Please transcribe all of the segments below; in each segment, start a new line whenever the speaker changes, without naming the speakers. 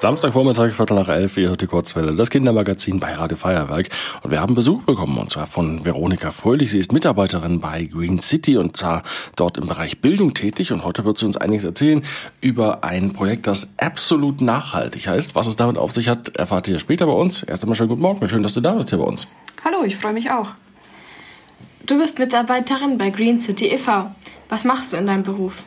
Samstagvormittag, Viertel nach elf, ihr hört die Kurzwelle, das Kindermagazin bei Radio Feuerwerk. Und wir haben Besuch bekommen, und zwar von Veronika Fröhlich. Sie ist Mitarbeiterin bei Green City und zwar dort im Bereich Bildung tätig. Und heute wird sie uns einiges erzählen über ein Projekt, das absolut nachhaltig heißt. Was es damit auf sich hat, erfahrt ihr später bei uns. Erst einmal schönen guten Morgen. Schön, dass du da bist hier bei uns.
Hallo, ich freue mich auch.
Du bist Mitarbeiterin bei Green City e.V. Was machst du in deinem Beruf?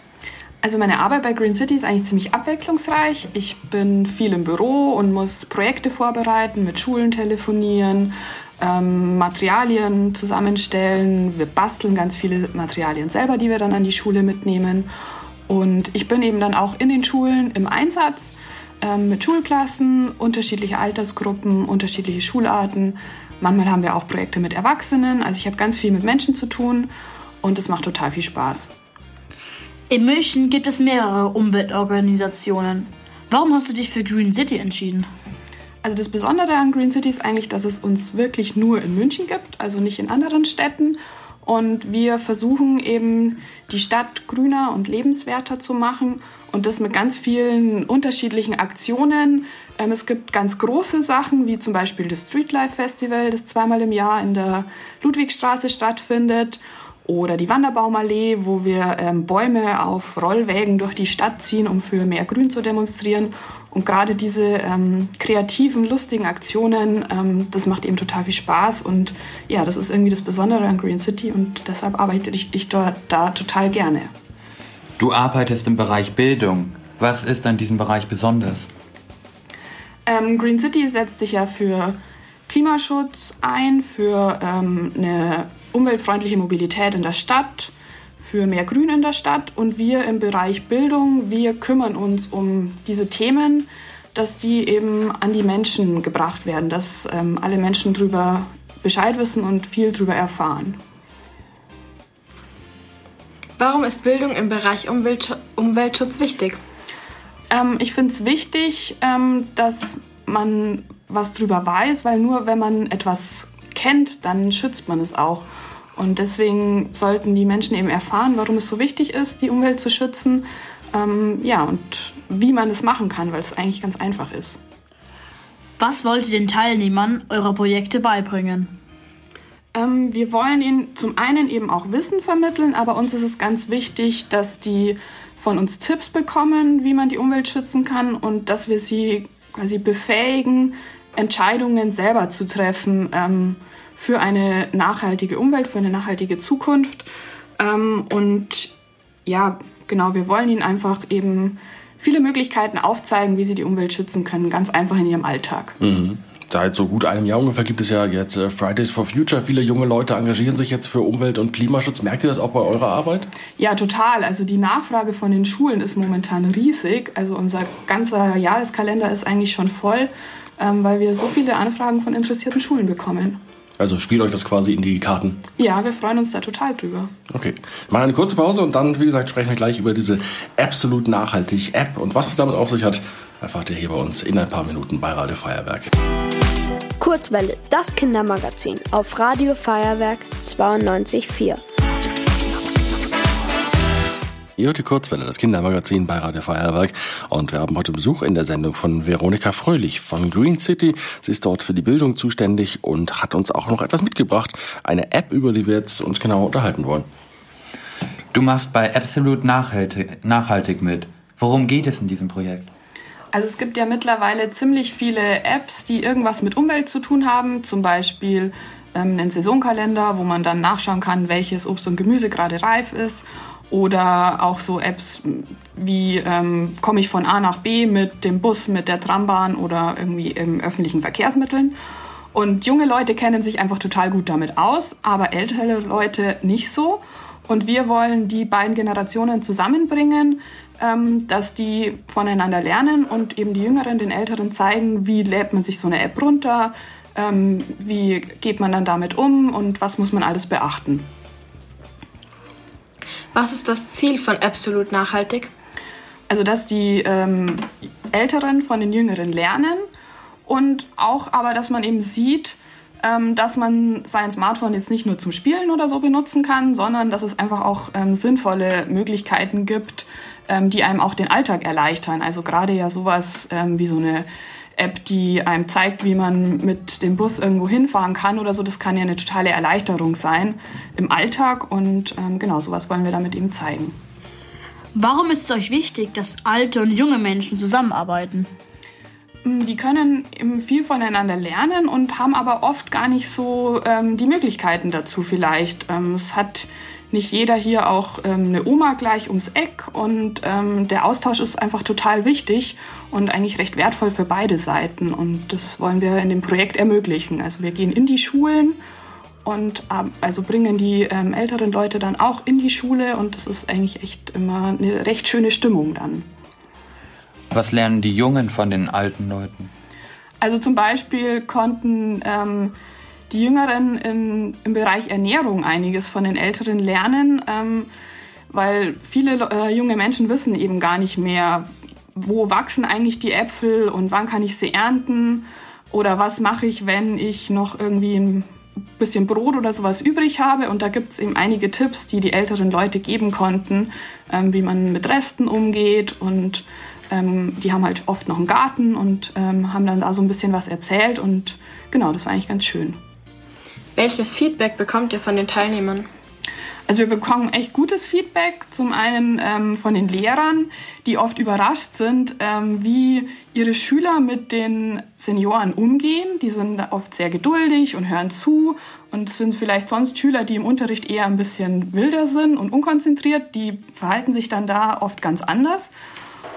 Also meine Arbeit bei Green City ist eigentlich ziemlich abwechslungsreich. Ich bin viel im Büro und muss Projekte vorbereiten, mit Schulen telefonieren, ähm, Materialien zusammenstellen. Wir basteln ganz viele Materialien selber, die wir dann an die Schule mitnehmen. Und ich bin eben dann auch in den Schulen im Einsatz ähm, mit Schulklassen, unterschiedliche Altersgruppen, unterschiedliche Schularten. Manchmal haben wir auch Projekte mit Erwachsenen. Also ich habe ganz viel mit Menschen zu tun und es macht total viel Spaß.
In München gibt es mehrere Umweltorganisationen. Warum hast du dich für Green City entschieden?
Also das Besondere an Green City ist eigentlich, dass es uns wirklich nur in München gibt, also nicht in anderen Städten. Und wir versuchen eben die Stadt grüner und lebenswerter zu machen und das mit ganz vielen unterschiedlichen Aktionen. Ähm, es gibt ganz große Sachen, wie zum Beispiel das Streetlife Festival, das zweimal im Jahr in der Ludwigstraße stattfindet oder die Wanderbaumallee, wo wir ähm, Bäume auf Rollwägen durch die Stadt ziehen, um für mehr Grün zu demonstrieren. Und gerade diese ähm, kreativen, lustigen Aktionen, ähm, das macht eben total viel Spaß. Und ja, das ist irgendwie das Besondere an Green City und deshalb arbeite ich, ich dort da total gerne.
Du arbeitest im Bereich Bildung. Was ist an diesem Bereich besonders?
Ähm, Green City setzt sich ja für Klimaschutz ein, für ähm, eine umweltfreundliche Mobilität in der Stadt, für mehr Grün in der Stadt. Und wir im Bereich Bildung, wir kümmern uns um diese Themen, dass die eben an die Menschen gebracht werden, dass ähm, alle Menschen darüber Bescheid wissen und viel darüber erfahren.
Warum ist Bildung im Bereich Umwelt Umweltschutz wichtig?
Ähm, ich finde es wichtig, ähm, dass man was drüber weiß, weil nur wenn man etwas kennt, dann schützt man es auch. Und deswegen sollten die Menschen eben erfahren, warum es so wichtig ist, die Umwelt zu schützen. Ähm, ja, und wie man es machen kann, weil es eigentlich ganz einfach ist.
Was wollt ihr den Teilnehmern eurer Projekte beibringen?
Ähm, wir wollen ihnen zum einen eben auch Wissen vermitteln, aber uns ist es ganz wichtig, dass die von uns Tipps bekommen, wie man die Umwelt schützen kann und dass wir sie quasi befähigen, Entscheidungen selber zu treffen ähm, für eine nachhaltige Umwelt, für eine nachhaltige Zukunft. Ähm, und ja, genau, wir wollen ihnen einfach eben viele Möglichkeiten aufzeigen, wie sie die Umwelt schützen können, ganz einfach in ihrem Alltag.
Mhm. Seit so gut einem Jahr ungefähr gibt es ja jetzt äh, Fridays for Future. Viele junge Leute engagieren sich jetzt für Umwelt- und Klimaschutz. Merkt ihr das auch bei eurer Arbeit?
Ja, total. Also die Nachfrage von den Schulen ist momentan riesig. Also unser ganzer Jahreskalender ist eigentlich schon voll, ähm, weil wir so viele Anfragen von interessierten Schulen bekommen.
Also spielt euch das quasi in die Karten?
Ja, wir freuen uns da total drüber.
Okay. Mal eine kurze Pause und dann, wie gesagt, sprechen wir gleich über diese absolut nachhaltig App und was es damit auf sich hat, erfahrt ihr hier bei uns in ein paar Minuten bei Radio Feuerwerk.
Kurzwelle, das Kindermagazin auf Radio Feuerwerk 92.4.
Ihr hört die Kurzwelle, das Kindermagazin bei Radio Feuerwerk. Und wir haben heute Besuch in der Sendung von Veronika Fröhlich von Green City. Sie ist dort für die Bildung zuständig und hat uns auch noch etwas mitgebracht. Eine App, über die wir jetzt uns genauer unterhalten wollen.
Du machst bei Absolut nachhaltig, nachhaltig mit. Worum geht es in diesem Projekt?
Also es gibt ja mittlerweile ziemlich viele Apps, die irgendwas mit Umwelt zu tun haben. Zum Beispiel ähm, einen Saisonkalender, wo man dann nachschauen kann, welches Obst und Gemüse gerade reif ist. Oder auch so Apps wie ähm, komme ich von A nach B mit dem Bus, mit der Trambahn oder irgendwie im öffentlichen Verkehrsmitteln. Und junge Leute kennen sich einfach total gut damit aus, aber ältere Leute nicht so. Und wir wollen die beiden Generationen zusammenbringen, ähm, dass die voneinander lernen und eben die Jüngeren den Älteren zeigen, wie lädt man sich so eine App runter, ähm, wie geht man dann damit um und was muss man alles beachten.
Was ist das Ziel von Absolut Nachhaltig?
Also, dass die ähm, Älteren von den Jüngeren lernen und auch aber, dass man eben sieht, ähm, dass man sein Smartphone jetzt nicht nur zum Spielen oder so benutzen kann, sondern dass es einfach auch ähm, sinnvolle Möglichkeiten gibt, ähm, die einem auch den Alltag erleichtern. Also gerade ja sowas ähm, wie so eine App, die einem zeigt, wie man mit dem Bus irgendwo hinfahren kann oder so, das kann ja eine totale Erleichterung sein im Alltag und ähm, genau sowas wollen wir damit eben zeigen.
Warum ist es euch wichtig, dass alte und junge Menschen zusammenarbeiten?
Mm, die können viel voneinander lernen und haben aber oft gar nicht so ähm, die Möglichkeiten dazu vielleicht. Ähm, es hat nicht jeder hier auch ähm, eine Oma gleich ums Eck und ähm, der Austausch ist einfach total wichtig und eigentlich recht wertvoll für beide Seiten und das wollen wir in dem Projekt ermöglichen. Also wir gehen in die Schulen und ähm, also bringen die ähm, älteren Leute dann auch in die Schule und das ist eigentlich echt immer eine recht schöne Stimmung dann.
Was lernen die Jungen von den alten Leuten?
Also zum Beispiel konnten ähm, die Jüngeren in, im Bereich Ernährung einiges von den Älteren lernen, ähm, weil viele äh, junge Menschen wissen eben gar nicht mehr, wo wachsen eigentlich die Äpfel und wann kann ich sie ernten oder was mache ich, wenn ich noch irgendwie ein bisschen Brot oder sowas übrig habe. Und da gibt es eben einige Tipps, die die älteren Leute geben konnten, ähm, wie man mit Resten umgeht und ähm, die haben halt oft noch einen Garten und ähm, haben dann da so ein bisschen was erzählt und genau, das war eigentlich ganz schön.
Welches Feedback bekommt ihr von den Teilnehmern?
Also wir bekommen echt gutes Feedback, zum einen ähm, von den Lehrern, die oft überrascht sind, ähm, wie ihre Schüler mit den Senioren umgehen. Die sind oft sehr geduldig und hören zu und sind vielleicht sonst Schüler, die im Unterricht eher ein bisschen wilder sind und unkonzentriert. Die verhalten sich dann da oft ganz anders.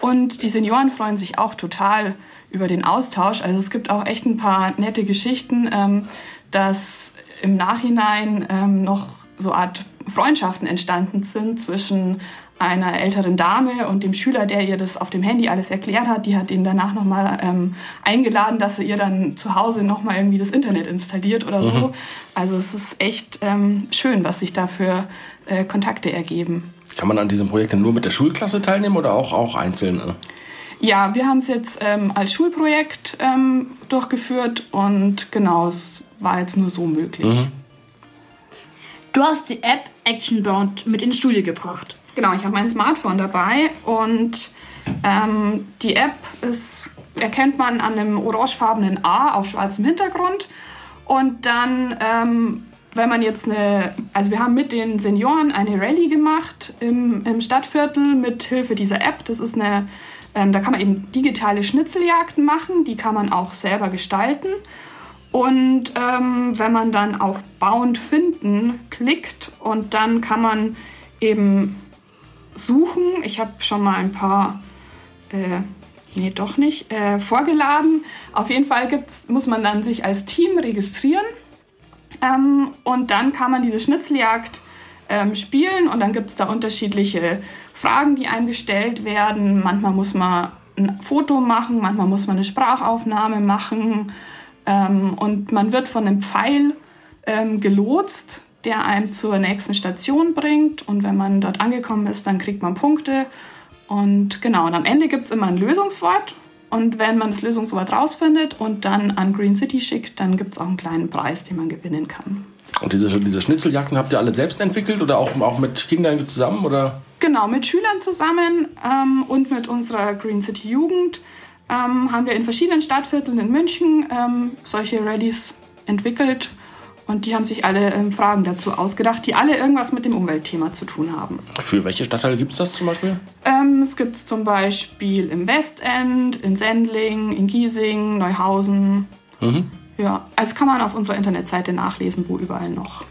Und die Senioren freuen sich auch total über den Austausch. Also es gibt auch echt ein paar nette Geschichten, ähm, dass im Nachhinein ähm, noch so Art Freundschaften entstanden sind zwischen einer älteren Dame und dem Schüler, der ihr das auf dem Handy alles erklärt hat. Die hat ihn danach nochmal ähm, eingeladen, dass er ihr dann zu Hause nochmal irgendwie das Internet installiert oder so. Mhm. Also es ist echt ähm, schön, was sich da für äh, Kontakte ergeben.
Kann man an diesem Projekt denn nur mit der Schulklasse teilnehmen oder auch, auch einzeln?
Ja, wir haben es jetzt ähm, als Schulprojekt ähm, durchgeführt und genau, es war jetzt nur so möglich. Mhm.
Du hast die App Actionbound mit ins Studio gebracht.
Genau, ich habe mein Smartphone dabei und ähm, die App ist, erkennt man an einem orangefarbenen A auf schwarzem Hintergrund. Und dann, ähm, wenn man jetzt eine, also wir haben mit den Senioren eine Rallye gemacht im, im Stadtviertel mit Hilfe dieser App. Das ist eine, ähm, da kann man eben digitale Schnitzeljagden machen, die kann man auch selber gestalten. Und ähm, wenn man dann auf Bound finden klickt und dann kann man eben suchen. Ich habe schon mal ein paar, äh, nee, doch nicht, äh, vorgeladen. Auf jeden Fall gibt's, muss man dann sich als Team registrieren. Ähm, und dann kann man diese Schnitzeljagd ähm, spielen und dann gibt es da unterschiedliche Fragen, die einem gestellt werden. Manchmal muss man ein Foto machen, manchmal muss man eine Sprachaufnahme machen. Ähm, und man wird von einem Pfeil ähm, gelotst, der einem zur nächsten Station bringt. Und wenn man dort angekommen ist, dann kriegt man Punkte. Und genau, und am Ende gibt es immer ein Lösungswort. Und wenn man das Lösungswort rausfindet und dann an Green City schickt, dann gibt es auch einen kleinen Preis, den man gewinnen kann.
Und diese, diese Schnitzeljagden habt ihr alle selbst entwickelt oder auch, auch mit Kindern zusammen? Oder?
Genau, mit Schülern zusammen ähm, und mit unserer Green City Jugend ähm, haben wir in verschiedenen Stadtvierteln in München ähm, solche Rallyes entwickelt. Und die haben sich alle ähm, Fragen dazu ausgedacht, die alle irgendwas mit dem Umweltthema zu tun haben.
Für welche Stadtteile gibt es das zum Beispiel?
Ähm, es gibt es zum Beispiel im Westend, in Sendling, in Giesing, Neuhausen. Mhm. Ja, also kann man auf unserer Internetseite nachlesen, wo überall noch.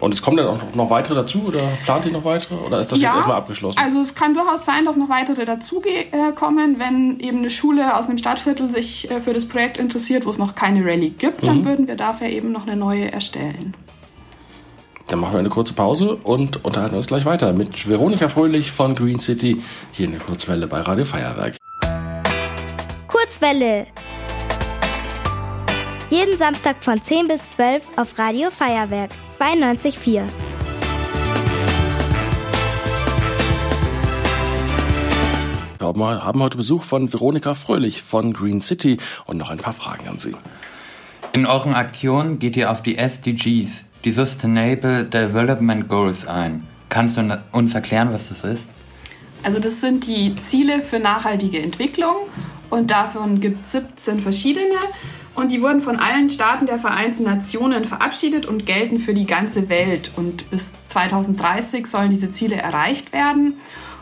Und es kommen dann auch noch weitere dazu oder plant ihr noch weitere oder ist das ja, jetzt erstmal abgeschlossen?
Also es kann durchaus sein, dass noch weitere dazukommen, wenn eben eine Schule aus einem Stadtviertel sich äh, für das Projekt interessiert, wo es noch keine Rallye gibt, dann mhm. würden wir dafür eben noch eine neue erstellen.
Dann machen wir eine kurze Pause und unterhalten uns gleich weiter mit Veronika Fröhlich von Green City hier in der Kurzwelle bei Radio Feuerwerk.
Kurzwelle. Jeden Samstag von 10 bis 12 auf Radio Feuerwerk. 92,4.
Wir haben heute Besuch von Veronika Fröhlich von Green City und noch ein paar Fragen an Sie.
In euren Aktionen geht ihr auf die SDGs, die Sustainable Development Goals, ein. Kannst du uns erklären, was das ist?
Also das sind die Ziele für nachhaltige Entwicklung und davon gibt es 17 verschiedene und die wurden von allen Staaten der Vereinten Nationen verabschiedet und gelten für die ganze Welt und bis 2030 sollen diese Ziele erreicht werden.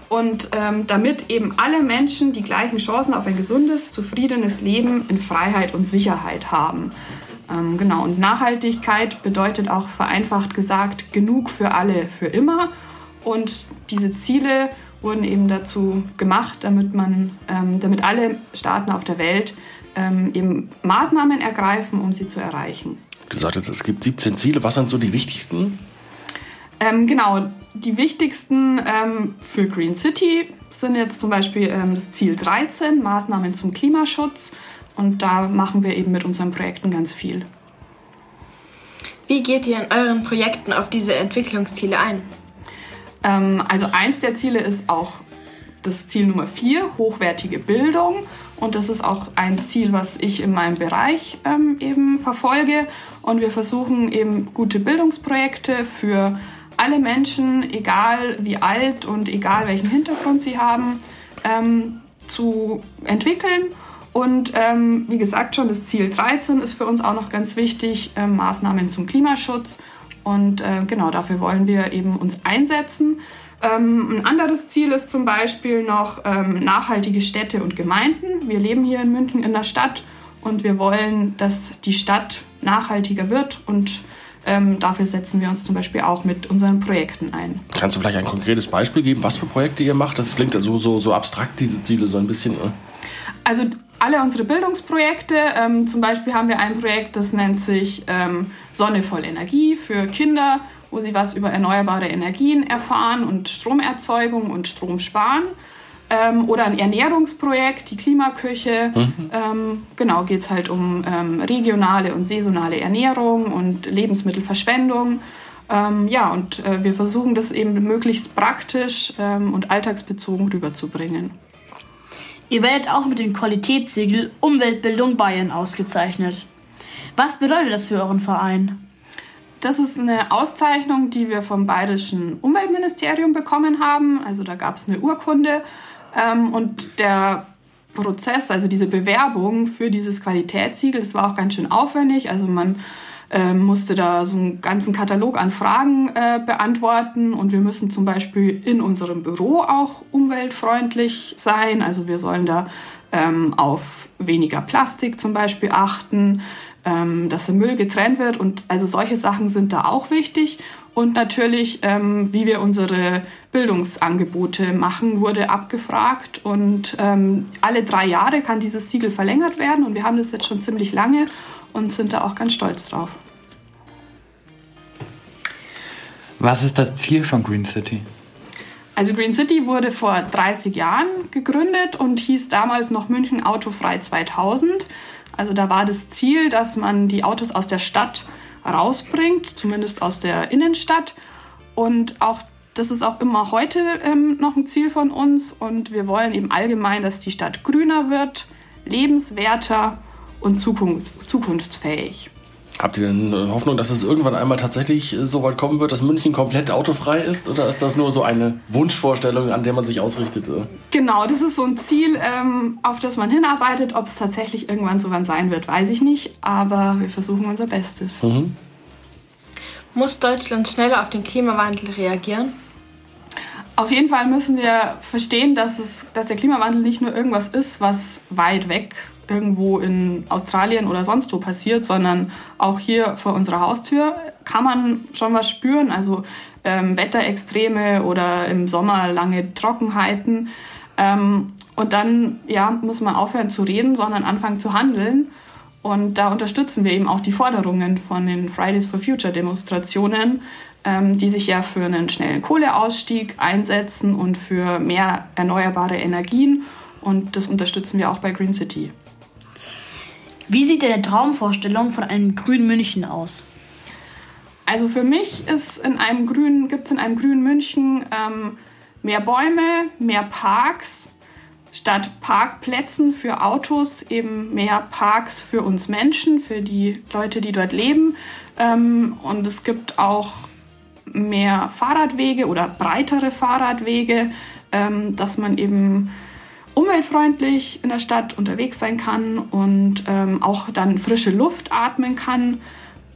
Und ähm, damit eben alle Menschen die gleichen Chancen auf ein gesundes, zufriedenes Leben in Freiheit und Sicherheit haben. Ähm, genau, und Nachhaltigkeit bedeutet auch vereinfacht gesagt genug für alle, für immer. Und diese Ziele wurden eben dazu gemacht, damit man, ähm, damit alle Staaten auf der Welt ähm, eben Maßnahmen ergreifen, um sie zu erreichen.
Du sagtest, es gibt 17 Ziele. Was sind so die wichtigsten?
Ähm, genau, die wichtigsten ähm, für Green City sind jetzt zum Beispiel ähm, das Ziel 13, Maßnahmen zum Klimaschutz. Und da machen wir eben mit unseren Projekten ganz viel.
Wie geht ihr in euren Projekten auf diese Entwicklungsziele ein?
Ähm, also eins der Ziele ist auch das Ziel Nummer vier, hochwertige Bildung. Und das ist auch ein Ziel, was ich in meinem Bereich ähm, eben verfolge. Und wir versuchen eben gute Bildungsprojekte für alle Menschen, egal wie alt und egal welchen Hintergrund sie haben, ähm, zu entwickeln. Und ähm, wie gesagt schon, das Ziel 13 ist für uns auch noch ganz wichtig, ähm, Maßnahmen zum Klimaschutz. Und äh, genau dafür wollen wir eben uns einsetzen. Ähm, ein anderes Ziel ist zum Beispiel noch ähm, nachhaltige Städte und Gemeinden. Wir leben hier in München in der Stadt und wir wollen, dass die Stadt nachhaltiger wird und ähm, dafür setzen wir uns zum Beispiel auch mit unseren Projekten ein.
Kannst du vielleicht ein konkretes Beispiel geben, was für Projekte ihr macht? Das klingt so, so, so abstrakt, diese Ziele, so ein bisschen. Ne?
Also alle unsere Bildungsprojekte, ähm, zum Beispiel haben wir ein Projekt, das nennt sich ähm, Sonne voll Energie für Kinder, wo sie was über erneuerbare Energien erfahren und Stromerzeugung und Strom sparen. Ähm, oder ein Ernährungsprojekt, die Klimaküche. Mhm. Ähm, genau, geht es halt um ähm, regionale und saisonale Ernährung und Lebensmittelverschwendung. Ähm, ja, und äh, wir versuchen das eben möglichst praktisch ähm, und alltagsbezogen rüberzubringen.
Ihr werdet auch mit dem Qualitätssiegel Umweltbildung Bayern ausgezeichnet. Was bedeutet das für euren Verein?
Das ist eine Auszeichnung, die wir vom Bayerischen Umweltministerium bekommen haben. Also da gab es eine Urkunde ähm, und der Prozess, also diese Bewerbung für dieses Qualitätssiegel, das war auch ganz schön aufwendig. Also man äh, musste da so einen ganzen Katalog an Fragen äh, beantworten und wir müssen zum Beispiel in unserem Büro auch umweltfreundlich sein. Also wir sollen da ähm, auf weniger Plastik zum Beispiel achten, ähm, dass der Müll getrennt wird und also solche Sachen sind da auch wichtig. Und natürlich, ähm, wie wir unsere Bildungsangebote machen, wurde abgefragt. Und ähm, alle drei Jahre kann dieses Siegel verlängert werden. Und wir haben das jetzt schon ziemlich lange und sind da auch ganz stolz drauf.
Was ist das Ziel von Green City?
Also Green City wurde vor 30 Jahren gegründet und hieß damals noch München Autofrei 2000. Also da war das Ziel, dass man die Autos aus der Stadt rausbringt, zumindest aus der Innenstadt. Und auch das ist auch immer heute ähm, noch ein Ziel von uns. Und wir wollen eben allgemein, dass die Stadt grüner wird, lebenswerter und zukunfts zukunftsfähig.
Habt ihr denn äh, Hoffnung, dass es irgendwann einmal tatsächlich äh, so weit kommen wird, dass München komplett autofrei ist? Oder ist das nur so eine Wunschvorstellung, an der man sich ausrichtet?
Genau, das ist so ein Ziel, ähm, auf das man hinarbeitet. Ob es tatsächlich irgendwann so weit sein wird, weiß ich nicht. Aber wir versuchen unser Bestes. Mhm.
Muss Deutschland schneller auf den Klimawandel reagieren?
Auf jeden Fall müssen wir verstehen, dass, es, dass der Klimawandel nicht nur irgendwas ist, was weit weg irgendwo in Australien oder sonst wo passiert, sondern auch hier vor unserer Haustür kann man schon was spüren. Also ähm, Wetterextreme oder im Sommer lange Trockenheiten. Ähm, und dann ja, muss man aufhören zu reden, sondern anfangen zu handeln. Und da unterstützen wir eben auch die Forderungen von den Fridays for Future Demonstrationen, die sich ja für einen schnellen Kohleausstieg einsetzen und für mehr erneuerbare Energien. Und das unterstützen wir auch bei Green City.
Wie sieht deine Traumvorstellung von einem grünen München aus?
Also für mich ist in einem grünen, gibt es in einem grünen München ähm, mehr Bäume, mehr Parks statt Parkplätzen für Autos eben mehr Parks für uns Menschen, für die Leute, die dort leben. Ähm, und es gibt auch mehr Fahrradwege oder breitere Fahrradwege, ähm, dass man eben umweltfreundlich in der Stadt unterwegs sein kann und ähm, auch dann frische Luft atmen kann.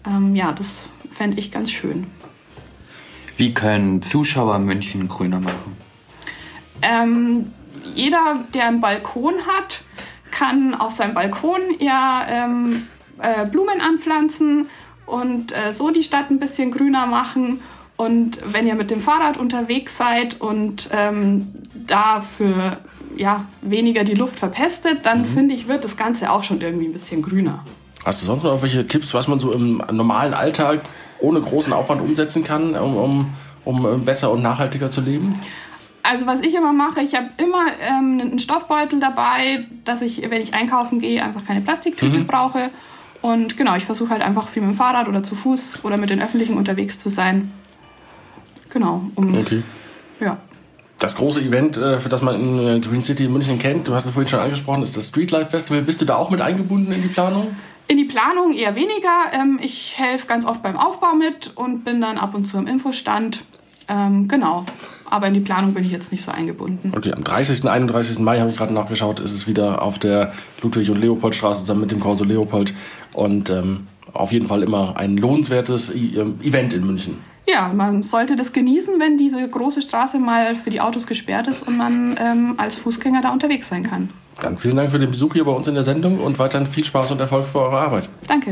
Ähm, ja, das fände ich ganz schön.
Wie können Zuschauer München grüner machen?
Ähm, jeder, der einen Balkon hat, kann auf seinem Balkon ja ähm, äh, Blumen anpflanzen und äh, so die Stadt ein bisschen grüner machen. Und wenn ihr mit dem Fahrrad unterwegs seid und ähm, dafür ja, weniger die Luft verpestet, dann mhm. finde ich, wird das Ganze auch schon irgendwie ein bisschen grüner.
Hast du sonst noch irgendwelche Tipps, was man so im normalen Alltag ohne großen Aufwand umsetzen kann, um, um, um besser und nachhaltiger zu leben?
Also was ich immer mache, ich habe immer ähm, einen Stoffbeutel dabei, dass ich, wenn ich einkaufen gehe, einfach keine Plastiktüte mhm. brauche. Und genau, ich versuche halt einfach viel mit dem Fahrrad oder zu Fuß oder mit den Öffentlichen unterwegs zu sein. Genau.
Um, okay.
Ja.
Das große Event, äh, für das man in äh, Green City in München kennt, du hast es vorhin schon angesprochen, ist das Streetlife Festival. Bist du da auch mit eingebunden in die Planung?
In die Planung eher weniger. Ähm, ich helfe ganz oft beim Aufbau mit und bin dann ab und zu im Infostand. Ähm, genau. Aber in die Planung bin ich jetzt nicht so eingebunden.
Okay, am 30. und 31. Mai habe ich gerade nachgeschaut, ist es wieder auf der Ludwig- und Leopoldstraße zusammen mit dem Corso Leopold. Und ähm, auf jeden Fall immer ein lohnenswertes ähm, Event in München.
Ja, man sollte das genießen, wenn diese große Straße mal für die Autos gesperrt ist und man ähm, als Fußgänger da unterwegs sein kann.
Dann vielen Dank für den Besuch hier bei uns in der Sendung und weiterhin viel Spaß und Erfolg für eure Arbeit.
Danke.